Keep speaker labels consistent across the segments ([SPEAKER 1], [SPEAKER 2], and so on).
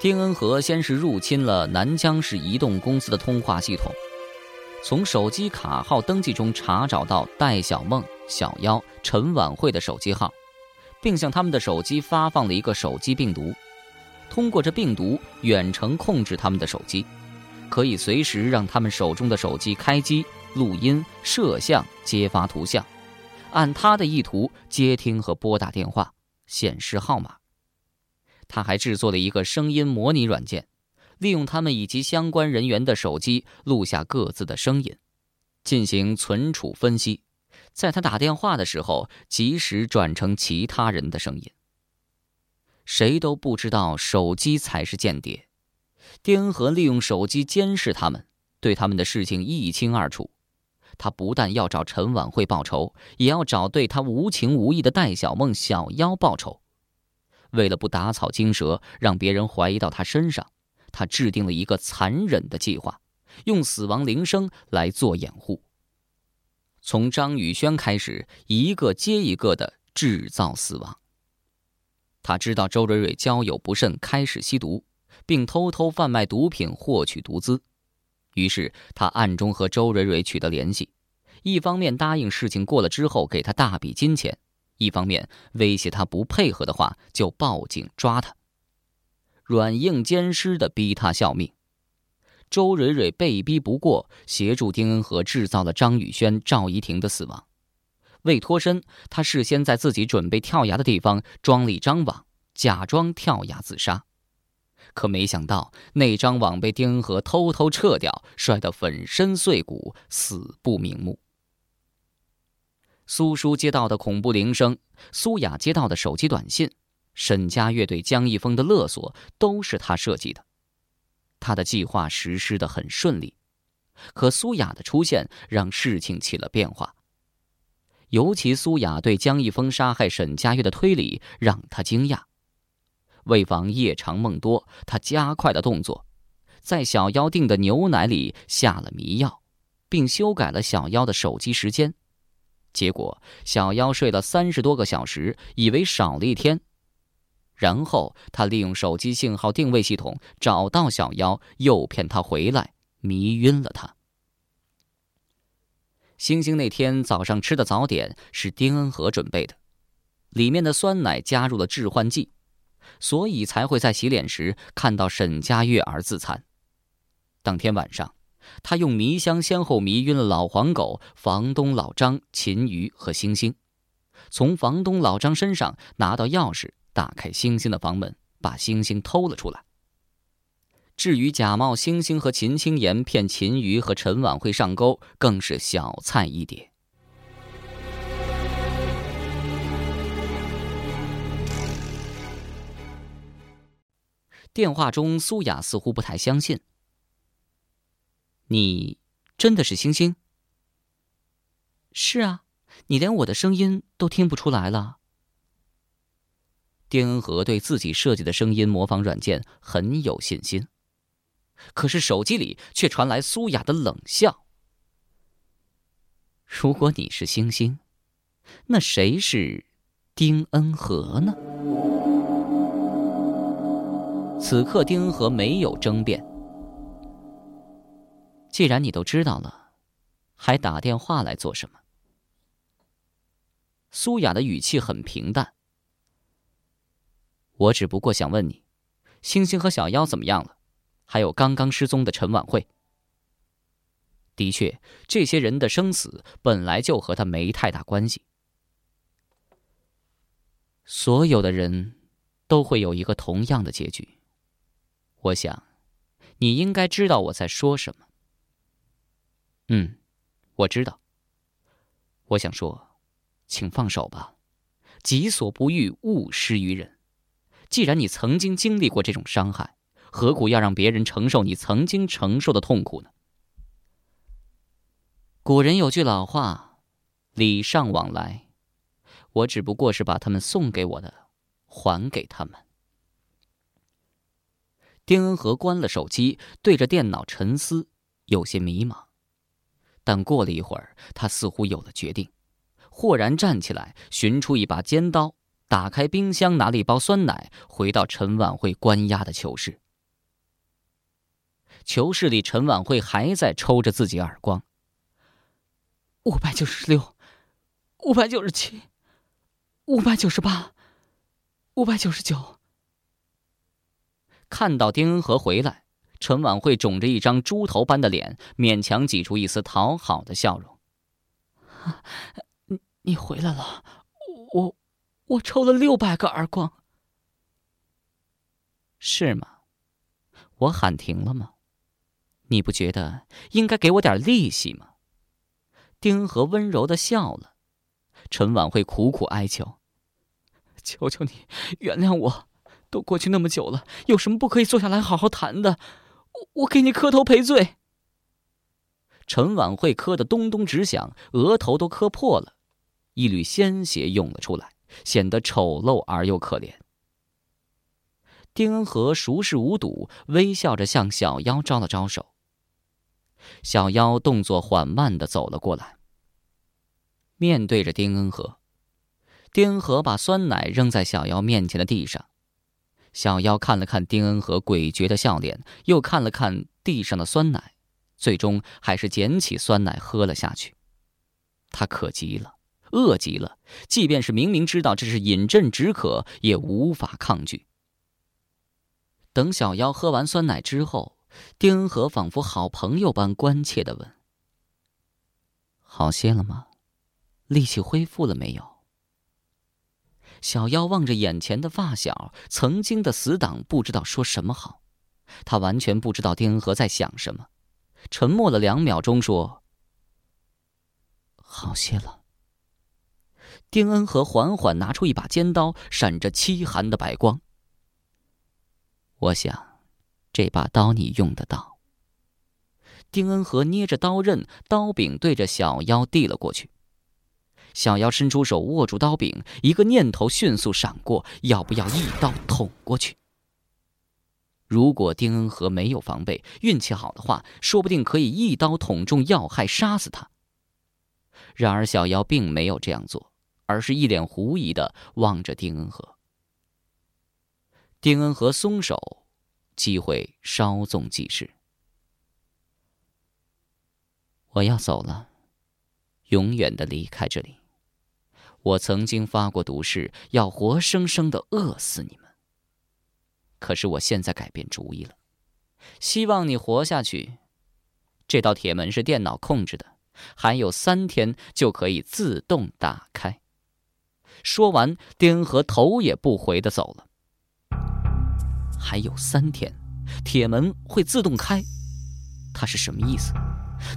[SPEAKER 1] 丁恩和先是入侵了南江市移动公司的通话系统，从手机卡号登记中查找到戴小梦、小妖、陈婉慧的手机号，并向他们的手机发放了一个手机病毒，通过这病毒远程控制他们的手机，可以随时让他们手中的手机开机、录音、摄像、接发图像，按他的意图接听和拨打电话，显示号码。他还制作了一个声音模拟软件，利用他们以及相关人员的手机录下各自的声音，进行存储分析，在他打电话的时候及时转成其他人的声音。谁都不知道手机才是间谍，丁恩和利用手机监视他们，对他们的事情一清二楚。他不但要找陈婉慧报仇，也要找对他无情无义的戴小梦、小妖报仇。为了不打草惊蛇，让别人怀疑到他身上，他制定了一个残忍的计划，用死亡铃声来做掩护。从张宇轩开始，一个接一个的制造死亡。他知道周蕊蕊交友不慎，开始吸毒，并偷偷贩卖毒品获取毒资，于是他暗中和周蕊蕊取得联系，一方面答应事情过了之后给他大笔金钱。一方面威胁他不配合的话就报警抓他，软硬兼施的逼他效命。周蕊蕊被逼不过，协助丁恩和制造了张宇轩、赵怡婷的死亡。为脱身，他事先在自己准备跳崖的地方装了一张网，假装跳崖自杀。可没想到，那张网被丁恩和偷偷撤掉，摔得粉身碎骨，死不瞑目。苏叔接到的恐怖铃声，苏雅接到的手机短信，沈佳悦对江一峰的勒索，都是他设计的。他的计划实施的很顺利，可苏雅的出现让事情起了变化。尤其苏雅对江一峰杀害沈佳悦的推理让他惊讶。为防夜长梦多，他加快了动作，在小妖订的牛奶里下了迷药，并修改了小妖的手机时间。结果，小妖睡了三十多个小时，以为少了一天。然后他利用手机信号定位系统找到小妖，诱骗他回来，迷晕了他。星星那天早上吃的早点是丁恩和准备的，里面的酸奶加入了致幻剂，所以才会在洗脸时看到沈家月儿自残。当天晚上。他用迷香先后迷晕了老黄狗、房东老张、秦瑜和星星，从房东老张身上拿到钥匙，打开星星的房门，把星星偷了出来。至于假冒星星和秦青岩骗秦瑜和陈婉慧上钩，更是小菜一碟。电话中，苏雅似乎不太相信。你真的是星星？是啊，你连我的声音都听不出来了。丁恩和对自己设计的声音模仿软件很有信心，可是手机里却传来苏雅的冷笑。如果你是星星，那谁是丁恩和呢？此刻，丁恩和没有争辩。既然你都知道了，还打电话来做什么？苏雅的语气很平淡。我只不过想问你，星星和小妖怎么样了？还有刚刚失踪的陈婉慧。的确，这些人的生死本来就和他没太大关系。所有的人都会有一个同样的结局。我想，你应该知道我在说什么。嗯，我知道。我想说，请放手吧，己所不欲，勿施于人。既然你曾经经历过这种伤害，何苦要让别人承受你曾经承受的痛苦呢？古人有句老话：“礼尚往来。”我只不过是把他们送给我的，还给他们。丁恩和关了手机，对着电脑沉思，有些迷茫。但过了一会儿，他似乎有了决定，豁然站起来，寻出一把尖刀，打开冰箱，拿了一包酸奶，回到陈婉慧关押的囚室，囚室里，陈婉慧还在抽着自己耳光。
[SPEAKER 2] 五百九十六，五百九十七，五百九十八，五百九十九。
[SPEAKER 1] 看到丁恩和回来，陈婉慧肿着一张猪头般的脸，勉强挤出一丝讨好的笑容。
[SPEAKER 2] 你你回来了，我我抽了六百个耳光。
[SPEAKER 1] 是吗？我喊停了吗？你不觉得应该给我点利息吗？丁和温柔的笑了。陈婉慧苦苦哀求：“
[SPEAKER 2] 求求你原谅我，都过去那么久了，有什么不可以坐下来好好谈的？我我给你磕头赔罪。”
[SPEAKER 1] 陈婉慧磕得咚咚直响，额头都磕破了，一缕鲜血涌了出来，显得丑陋而又可怜。丁恩和熟视无睹，微笑着向小妖招了招手。小妖动作缓慢的走了过来，面对着丁恩和。丁恩和把酸奶扔在小妖面前的地上，小妖看了看丁恩和诡谲的笑脸，又看了看地上的酸奶，最终还是捡起酸奶喝了下去。他渴极了，饿极了，即便是明明知道这是饮鸩止渴，也无法抗拒。等小妖喝完酸奶之后，丁恩和仿佛好朋友般关切的问：“好些了吗？力气恢复了没有？”小妖望着眼前的发小，曾经的死党，不知道说什么好。他完全不知道丁恩和在想什么，沉默了两秒钟，说：“好些了。”丁恩和缓缓拿出一把尖刀，闪着凄寒的白光。我想，这把刀你用得到。丁恩和捏着刀刃，刀柄对着小妖递了过去。小妖伸出手握住刀柄，一个念头迅速闪过：要不要一刀捅过去？如果丁恩和没有防备，运气好的话，说不定可以一刀捅中要害，杀死他。然而小妖并没有这样做，而是一脸狐疑的望着丁恩和。丁恩和松手，机会稍纵即逝。我要走了，永远的离开这里。我曾经发过毒誓，要活生生的饿死你们。可是我现在改变主意了，希望你活下去。这道铁门是电脑控制的，还有三天就可以自动打开。说完，丁和头也不回的走了。还有三天，铁门会自动开，他是什么意思？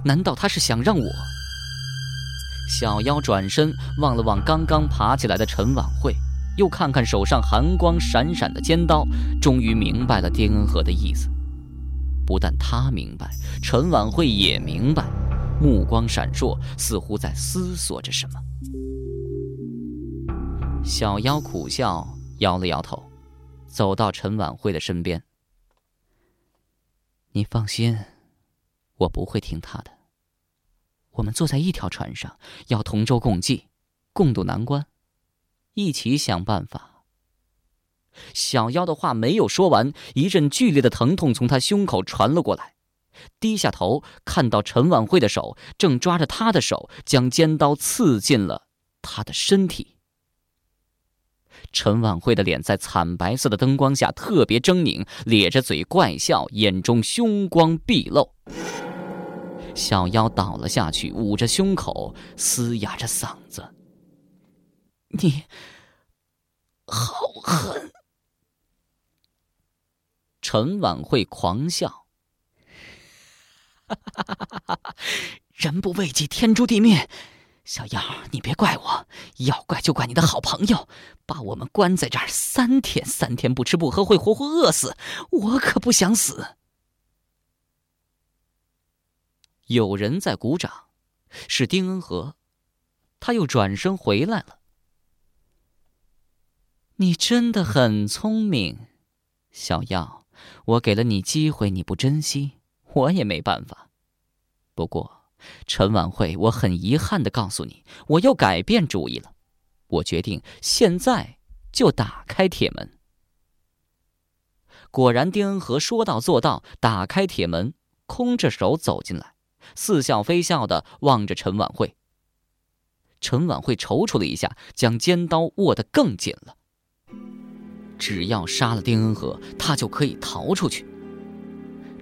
[SPEAKER 1] 难道他是想让我？小妖转身望了望刚刚爬起来的陈婉慧，又看看手上寒光闪闪的尖刀，终于明白了丁恩和的意思。不但他明白，陈婉慧也明白，目光闪烁，似乎在思索着什么。小妖苦笑，摇了摇头。走到陈婉慧的身边，你放心，我不会听他的。我们坐在一条船上，要同舟共济，共度难关，一起想办法。小妖的话没有说完，一阵剧烈的疼痛从他胸口传了过来，低下头，看到陈婉慧的手正抓着他的手，将尖刀刺进了他的身体。陈婉慧的脸在惨白色的灯光下特别狰狞，咧着嘴怪笑，眼中凶光毕露。小妖倒了下去，捂着胸口，嘶哑着嗓子：“
[SPEAKER 2] 你好狠！”
[SPEAKER 1] 陈婉慧狂笑：“
[SPEAKER 2] 哈哈哈哈哈哈！人不为己，天诛地灭。”小妖，你别怪我，要怪就怪你的好朋友，把我们关在这儿三天，三天不吃不喝会活活饿死，我可不想死。
[SPEAKER 1] 有人在鼓掌，是丁恩和，他又转身回来了。你真的很聪明，小妖，我给了你机会，你不珍惜，我也没办法。不过。陈婉慧，我很遗憾的告诉你，我又改变主意了。我决定现在就打开铁门。果然，丁恩和说到做到，打开铁门，空着手走进来，似笑非笑的望着陈婉慧。陈婉慧踌躇了一下，将尖刀握得更紧了。只要杀了丁恩和，他就可以逃出去。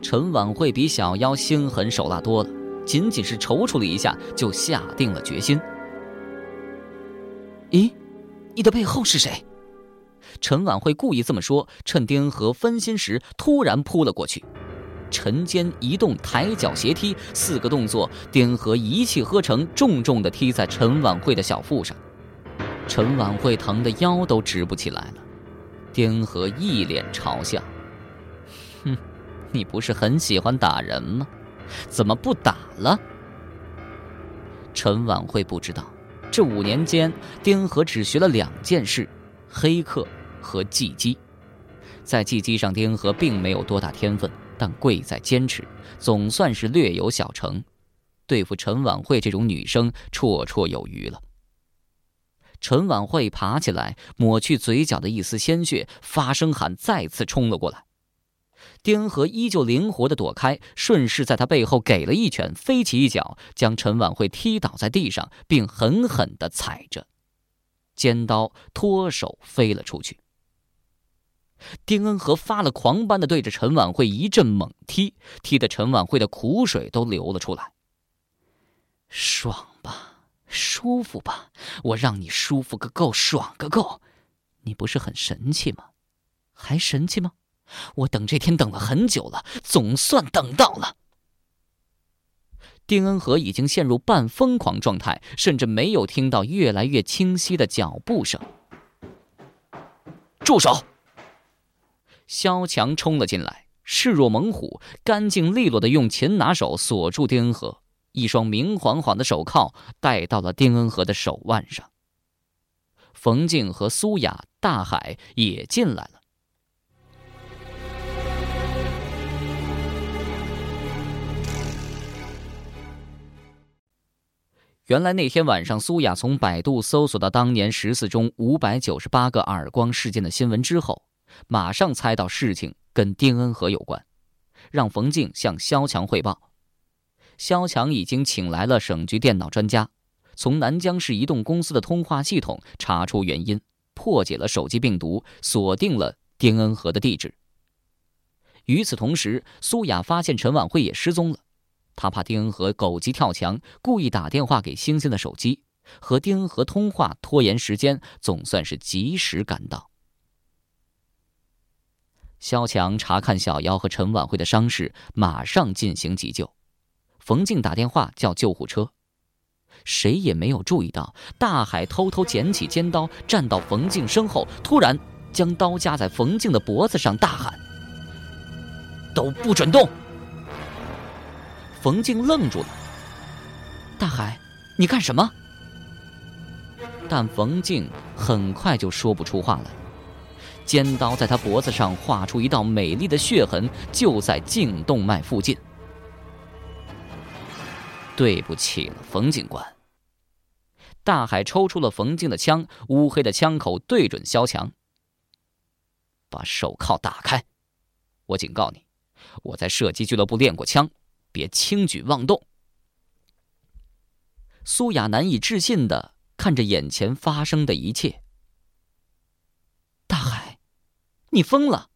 [SPEAKER 1] 陈婉慧比小妖心狠手辣多了，仅仅是踌躇了一下，就下定了决心。
[SPEAKER 2] 咦，你的背后是谁？
[SPEAKER 1] 陈婉慧故意这么说，趁丁恩和分心时，突然扑了过去。沉肩移动，抬脚斜踢，四个动作，丁和一气呵成，重重的踢在陈婉慧的小腹上。陈婉慧疼得腰都直不起来了。丁和一脸嘲笑：“哼，你不是很喜欢打人吗？怎么不打了？”陈婉慧不知道，这五年间，丁和只学了两件事：黑客和技击。在技击上，丁和并没有多大天分。但贵在坚持，总算是略有小成，对付陈婉慧这种女生绰绰有余了。陈婉慧爬起来，抹去嘴角的一丝鲜血，发声喊，再次冲了过来。丁和依旧灵活的躲开，顺势在他背后给了一拳，飞起一脚将陈婉慧踢倒在地上，并狠狠的踩着，尖刀脱手飞了出去。丁恩和发了狂般的对着陈婉慧一阵猛踢，踢得陈婉慧的苦水都流了出来。爽吧，舒服吧，我让你舒服个够，爽个够，你不是很神气吗？还神气吗？我等这天等了很久了，总算等到了。丁恩和已经陷入半疯狂状态，甚至没有听到越来越清晰的脚步声。住手！萧强冲了进来，势若猛虎，干净利落的用擒拿手锁住丁恩和，一双明晃晃的手铐戴到了丁恩和的手腕上。冯静和苏雅、大海也进来了。原来那天晚上，苏雅从百度搜索到当年十四中五百九十八个耳光事件的新闻之后。马上猜到事情跟丁恩和有关，让冯静向肖强汇报。肖强已经请来了省局电脑专家，从南江市移动公司的通话系统查出原因，破解了手机病毒，锁定了丁恩和的地址。与此同时，苏雅发现陈婉慧也失踪了，她怕丁恩和狗急跳墙，故意打电话给星星的手机，和丁恩和通话，拖延时间，总算是及时赶到。肖强查看小妖和陈婉慧的伤势，马上进行急救。冯静打电话叫救护车，谁也没有注意到，大海偷偷捡起尖刀，站到冯静身后，突然将刀架在冯静的脖子上，大喊：“都不准动！”冯静愣住了：“大海，你干什么？”但冯静很快就说不出话来。尖刀在他脖子上划出一道美丽的血痕，就在颈动脉附近。对不起，冯警官。大海抽出了冯静的枪，乌黑的枪口对准肖强。把手铐打开，我警告你，我在射击俱乐部练过枪，别轻举妄动。苏雅难以置信的看着眼前发生的一切。大海。你疯了！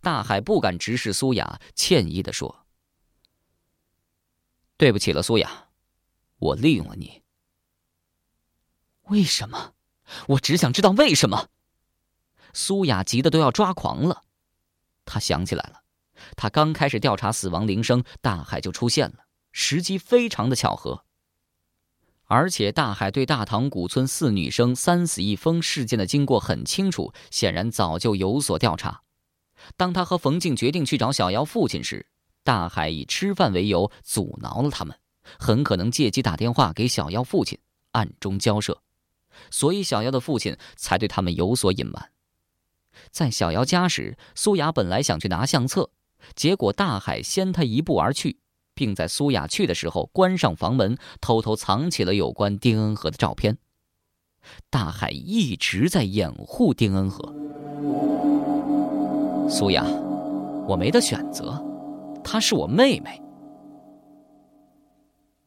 [SPEAKER 1] 大海不敢直视苏雅，歉意的说：“对不起了，苏雅，我利用了你。
[SPEAKER 2] 为什么？我只想知道为什么。”
[SPEAKER 1] 苏雅急得都要抓狂了。他想起来了，他刚开始调查死亡铃声，大海就出现了，时机非常的巧合。而且大海对大塘古村四女生三死一疯事件的经过很清楚，显然早就有所调查。当他和冯静决定去找小妖父亲时，大海以吃饭为由阻挠了他们，很可能借机打电话给小妖父亲，暗中交涉，所以小妖的父亲才对他们有所隐瞒。在小妖家时，苏雅本来想去拿相册，结果大海先他一步而去。并在苏雅去的时候关上房门，偷偷藏起了有关丁恩和的照片。大海一直在掩护丁恩和。苏雅，我没得选择，她是我妹妹。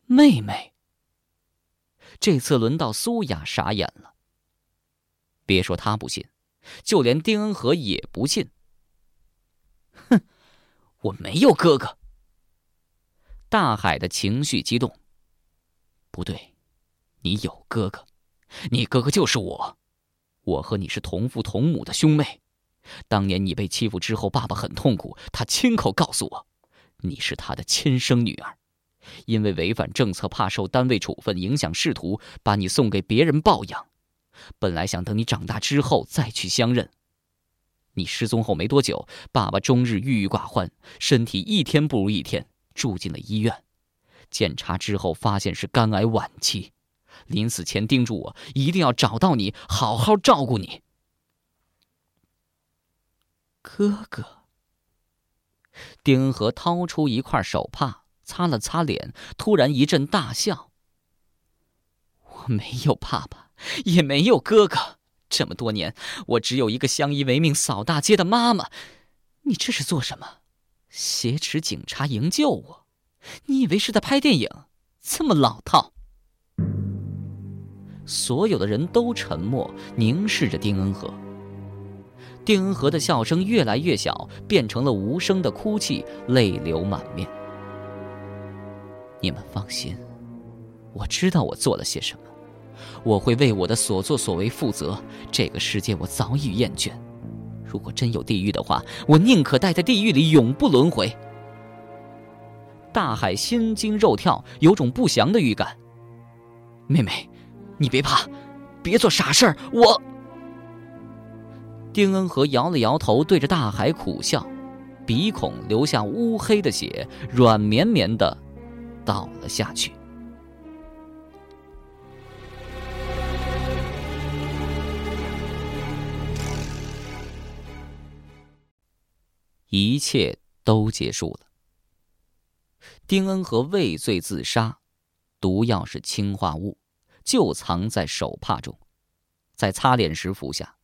[SPEAKER 2] 妹妹。
[SPEAKER 1] 这次轮到苏雅傻眼了。别说她不信，就连丁恩和也不信。
[SPEAKER 2] 哼，我没有哥哥。
[SPEAKER 1] 大海的情绪激动。
[SPEAKER 2] 不对，你有哥哥，你哥哥就是我，我和你是同父同母的兄妹。当年你被欺负之后，爸爸很痛苦，他亲口告诉我，你是他的亲生女儿，因为违反政策，怕受单位处分，影响仕途，把你送给别人抱养。本来想等你长大之后再去相认。你失踪后没多久，爸爸终日郁郁寡欢，身体一天不如一天，住进了医院。检查之后发现是肝癌晚期，临死前叮嘱我一定要找到你，好好照顾你。
[SPEAKER 1] 哥哥，丁恩和掏出一块手帕擦了擦脸，突然一阵大笑。
[SPEAKER 2] 我没有爸爸，也没有哥哥，这么多年我只有一个相依为命、扫大街的妈妈。你这是做什么？挟持警察营救我？你以为是在拍电影？这么老套。
[SPEAKER 1] 所有的人都沉默，凝视着丁恩和。丁恩和的笑声越来越小，变成了无声的哭泣，泪流满面。
[SPEAKER 2] 你们放心，我知道我做了些什么，我会为我的所作所为负责。这个世界我早已厌倦，如果真有地狱的话，我宁可待在地狱里，永不轮回。
[SPEAKER 1] 大海心惊肉跳，有种不祥的预感。
[SPEAKER 2] 妹妹，你别怕，别做傻事儿。我。
[SPEAKER 1] 丁恩和摇了摇头，对着大海苦笑，鼻孔流下乌黑的血，软绵绵的倒了下去。一切都结束了。丁恩和畏罪自杀，毒药是氰化物，就藏在手帕中，在擦脸时服下。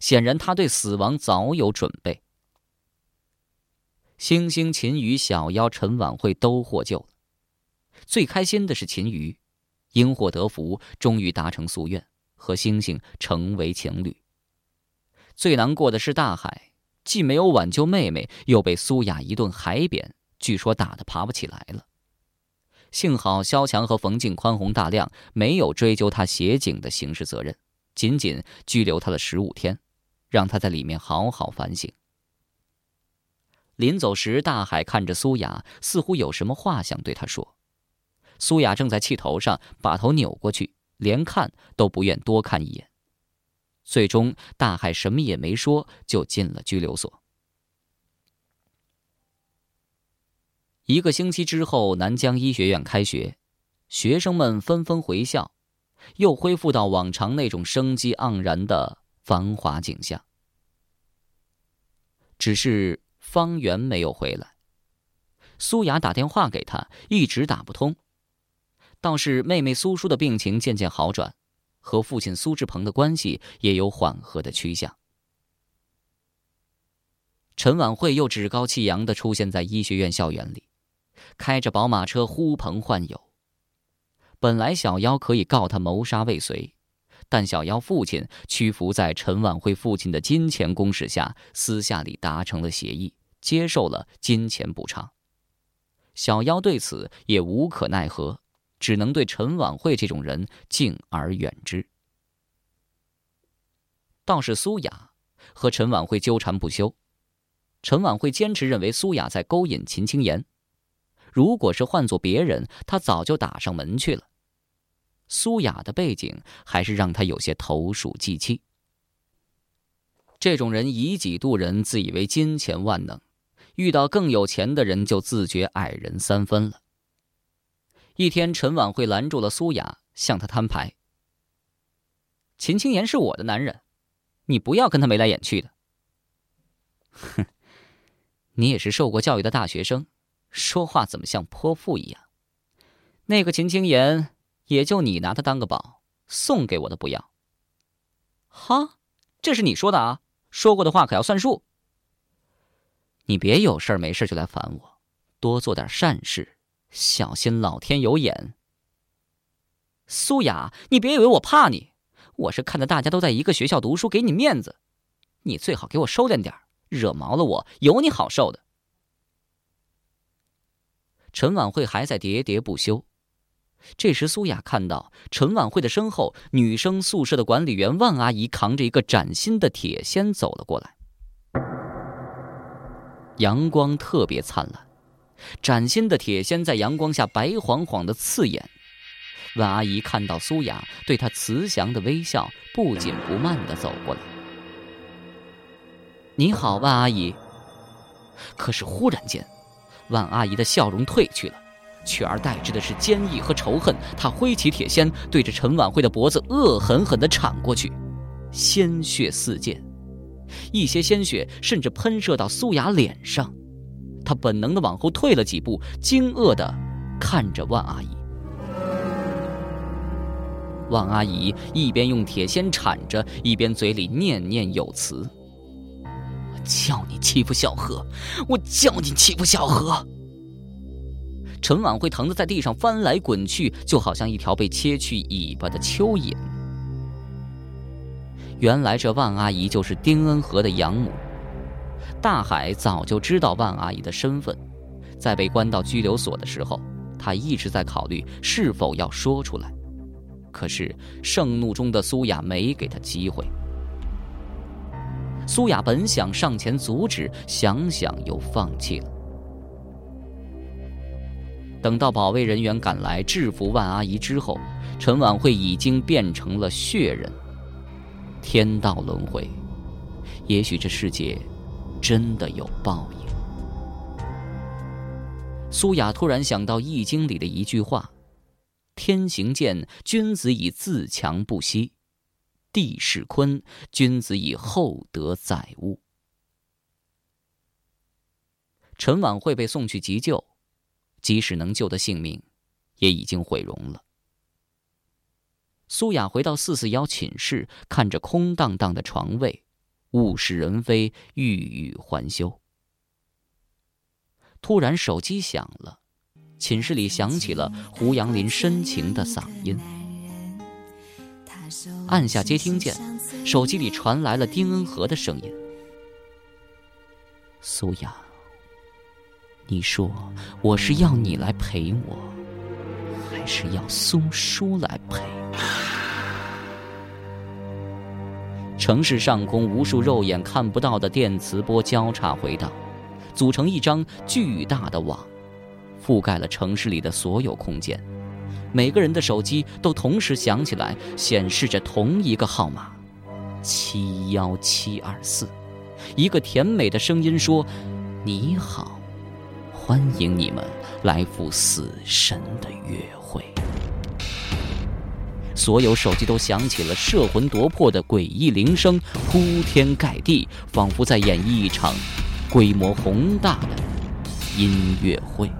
[SPEAKER 1] 显然他对死亡早有准备。星星、秦羽、小妖、陈婉慧都获救了，最开心的是秦羽，因祸得福，终于达成夙愿，和星星成为情侣。最难过的是大海，既没有挽救妹妹，又被苏雅一顿海扁。据说打得爬不起来了，幸好萧强和冯静宽宏大量，没有追究他协警的刑事责任，仅仅拘留他了十五天，让他在里面好好反省。临走时，大海看着苏雅，似乎有什么话想对他说。苏雅正在气头上，把头扭过去，连看都不愿多看一眼。最终，大海什么也没说，就进了拘留所。一个星期之后，南疆医学院开学，学生们纷纷回校，又恢复到往常那种生机盎然的繁华景象。只是方圆没有回来，苏雅打电话给他，一直打不通。倒是妹妹苏叔的病情渐渐好转，和父亲苏志鹏的关系也有缓和的趋向。陈婉慧又趾高气扬的出现在医学院校园里。开着宝马车呼朋唤友。本来小妖可以告他谋杀未遂，但小妖父亲屈服在陈婉慧父亲的金钱攻势下，私下里达成了协议，接受了金钱补偿。小妖对此也无可奈何，只能对陈婉慧这种人敬而远之。倒是苏雅和陈婉慧纠缠不休，陈婉慧坚持认为苏雅在勾引秦青言。如果是换做别人，他早就打上门去了。苏雅的背景还是让他有些投鼠忌器。这种人以己度人，自以为金钱万能，遇到更有钱的人就自觉矮人三分了。一天，陈婉慧拦住了苏雅，向她摊牌：“秦青言是我的男人，你不要跟他眉来眼去的。”“哼，你也是受过教育的大学生。”说话怎么像泼妇一样？那个秦青言，也就你拿他当个宝，送给我的不要。哈，这是你说的啊？说过的话可要算数。你别有事没事就来烦我，多做点善事，小心老天有眼。
[SPEAKER 2] 苏雅，你别以为我怕你，我是看在大家都在一个学校读书，给你面子，你最好给我收敛点惹毛了我，有你好受的。
[SPEAKER 1] 陈婉慧还在喋喋不休。这时，苏雅看到陈婉慧的身后，女生宿舍的管理员万阿姨扛着一个崭新的铁锨走了过来。阳光特别灿烂，崭新的铁锨在阳光下白晃晃的刺眼。万阿姨看到苏雅，对她慈祥的微笑，不紧不慢的走过来。
[SPEAKER 2] 你好，万阿姨。可是忽然间，万阿姨的笑容褪去了，取而代之的是坚毅和仇恨。她挥起铁锨，对着陈晚慧的脖子恶狠狠地铲过去，鲜血四溅，一些鲜血甚至喷射到苏雅脸上。他本能地往后退了几步，惊愕地看着万阿姨。万阿姨一边用铁锨铲着，一边嘴里念念有词。我叫你欺负小何，我叫你欺负小何。陈婉会疼得在地上翻来滚去，就好像一条被切去尾巴的蚯蚓。原来这万阿姨就是丁恩和的养母。大海早就知道万阿姨的身份，在被关到拘留所的时候，他一直在考虑是否要说出来。可是盛怒中的苏雅没给他机会。苏雅本想上前阻止，想想又放弃了。等到保卫人员赶来制服万阿姨之后，陈晚会已经变成了血人。天道轮回，也许这世界真的有报应。苏雅突然想到《易经》里的一句话：“天行健，君子以自强不息。”地势坤，君子以厚德载物。陈晚会被送去急救，即使能救的性命，也已经毁容了。苏雅回到四四幺寝室，看着空荡荡的床位，物是人非，欲语还休。突然，手机响了，寝室里响起了胡杨林深情的嗓音。按下接听键，手机里传来了丁恩和的声音：“苏雅，你说我是要你来陪我，还是要苏叔来陪？”城市上空，无数肉眼看不到的电磁波交叉回荡，组成一张巨大的网，覆盖了城市里的所有空间。每个人的手机都同时响起来，显示着同一个号码，七幺七二四。一个甜美的声音说：“你好，欢迎你们来赴死神的约。”所有手机都响起了摄魂夺魄的诡异铃声，铺天盖地，仿佛在演绎一场规模宏大的音乐会。